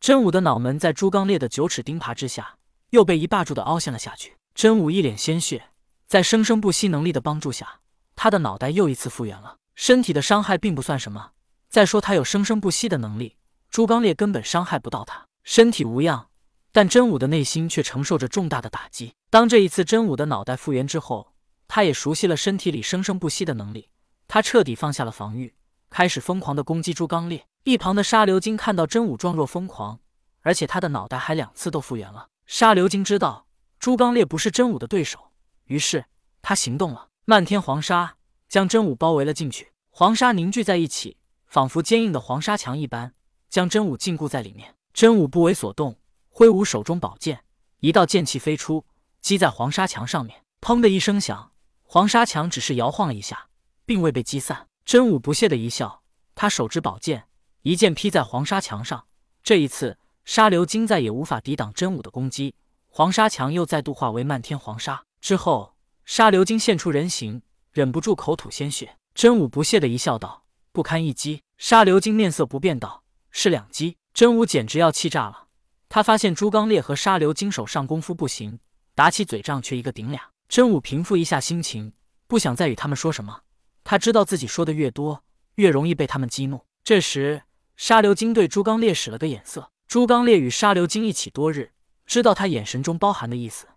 真武的脑门在朱刚烈的九齿钉耙之下，又被一霸住的凹陷了下去。真武一脸鲜血，在生生不息能力的帮助下，他的脑袋又一次复原了。身体的伤害并不算什么，再说他有生生不息的能力，朱刚烈根本伤害不到他。身体无恙，但真武的内心却承受着重大的打击。当这一次真武的脑袋复原之后，他也熟悉了身体里生生不息的能力，他彻底放下了防御，开始疯狂的攻击朱刚烈。一旁的沙流金看到真武状若疯狂，而且他的脑袋还两次都复原了。沙流金知道朱刚烈不是真武的对手，于是他行动了。漫天黄沙将真武包围了进去，黄沙凝聚在一起，仿佛坚硬的黄沙墙一般，将真武禁锢在里面。真武不为所动，挥舞手中宝剑，一道剑气飞出，击在黄沙墙上面。砰的一声响，黄沙墙只是摇晃了一下，并未被击散。真武不屑的一笑，他手执宝剑。一剑劈在黄沙墙上，这一次沙流金再也无法抵挡真武的攻击，黄沙墙又再度化为漫天黄沙。之后，沙流金现出人形，忍不住口吐鲜血。真武不屑的一笑，道：“不堪一击。”沙流金面色不变，道：“是两击。”真武简直要气炸了。他发现朱刚烈和沙流金手上功夫不行，打起嘴仗却一个顶俩。真武平复一下心情，不想再与他们说什么。他知道自己说的越多，越容易被他们激怒。这时。沙流金对朱刚烈使了个眼色，朱刚烈与沙流金一起多日，知道他眼神中包含的意思，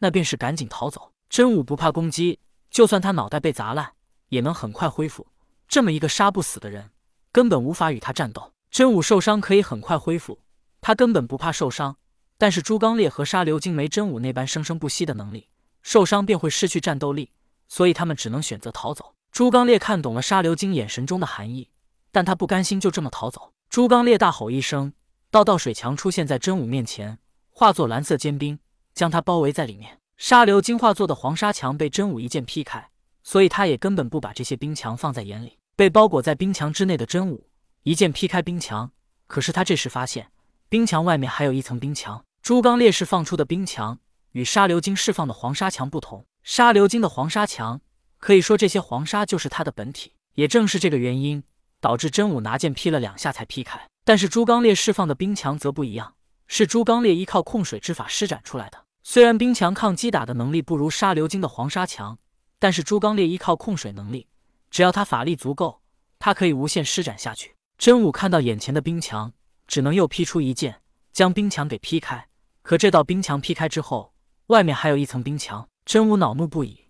那便是赶紧逃走。真武不怕攻击，就算他脑袋被砸烂，也能很快恢复。这么一个杀不死的人，根本无法与他战斗。真武受伤可以很快恢复，他根本不怕受伤。但是朱刚烈和沙流金没真武那般生生不息的能力，受伤便会失去战斗力，所以他们只能选择逃走。朱刚烈看懂了沙流金眼神中的含义。但他不甘心就这么逃走。朱刚烈大吼一声，道道水墙出现在真武面前，化作蓝色坚冰，将他包围在里面。沙流金化作的黄沙墙被真武一剑劈开，所以他也根本不把这些冰墙放在眼里。被包裹在冰墙之内的真武一剑劈开冰墙，可是他这时发现冰墙外面还有一层冰墙。朱刚烈释放出的冰墙与沙流金释放的黄沙墙不同，沙流金的黄沙墙可以说这些黄沙就是他的本体。也正是这个原因。导致真武拿剑劈了两下才劈开，但是朱刚烈释放的冰墙则不一样，是朱刚烈依靠控水之法施展出来的。虽然冰墙抗击打的能力不如沙流金的黄沙强，但是朱刚烈依靠控水能力，只要他法力足够，他可以无限施展下去。真武看到眼前的冰墙，只能又劈出一剑将冰墙给劈开。可这道冰墙劈开之后，外面还有一层冰墙，真武恼怒不已，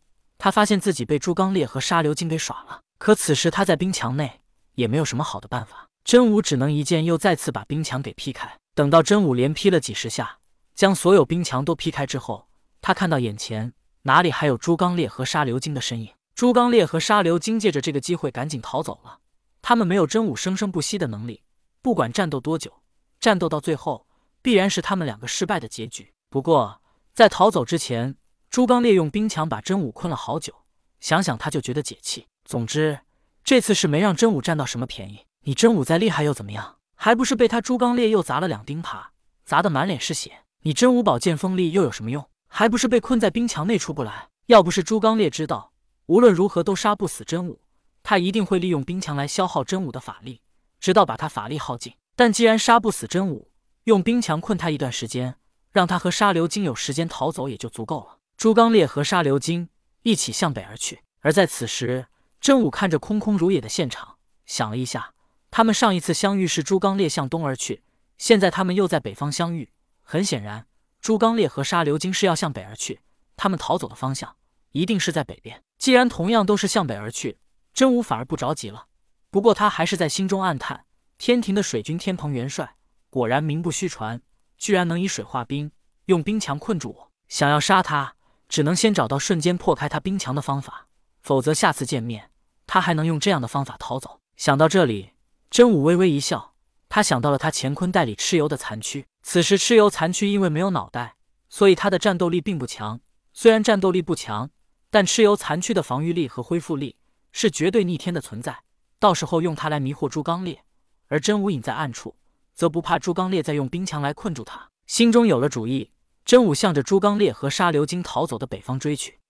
他发现自己被朱刚烈和沙流金给耍了。可此时他在冰墙内。也没有什么好的办法，真武只能一剑又再次把冰墙给劈开。等到真武连劈了几十下，将所有冰墙都劈开之后，他看到眼前哪里还有朱刚烈和沙流金的身影。朱刚烈和沙流金借着这个机会赶紧逃走了。他们没有真武生生不息的能力，不管战斗多久，战斗到最后必然是他们两个失败的结局。不过在逃走之前，朱刚烈用冰墙把真武困了好久，想想他就觉得解气。总之。这次是没让真武占到什么便宜。你真武再厉害又怎么样？还不是被他朱刚烈又砸了两钉耙，砸得满脸是血。你真武宝剑锋利又有什么用？还不是被困在冰墙内出不来。要不是朱刚烈知道无论如何都杀不死真武，他一定会利用冰墙来消耗真武的法力，直到把他法力耗尽。但既然杀不死真武，用冰墙困他一段时间，让他和沙流金有时间逃走也就足够了。朱刚烈和沙流金一起向北而去，而在此时。真武看着空空如也的现场，想了一下，他们上一次相遇是朱刚烈向东而去，现在他们又在北方相遇，很显然，朱刚烈和沙流金是要向北而去，他们逃走的方向一定是在北边。既然同样都是向北而去，真武反而不着急了。不过他还是在心中暗叹：天庭的水军天蓬元帅果然名不虚传，居然能以水化冰，用冰墙困住我。想要杀他，只能先找到瞬间破开他冰墙的方法，否则下次见面。他还能用这样的方法逃走？想到这里，真武微微一笑。他想到了他乾坤袋里蚩尤的残躯。此时蚩尤残躯因为没有脑袋，所以他的战斗力并不强。虽然战斗力不强，但蚩尤残躯的防御力和恢复力是绝对逆天的存在。到时候用它来迷惑朱刚烈，而真武隐在暗处，则不怕朱刚烈再用冰墙来困住他。心中有了主意，真武向着朱刚烈和沙流金逃走的北方追去。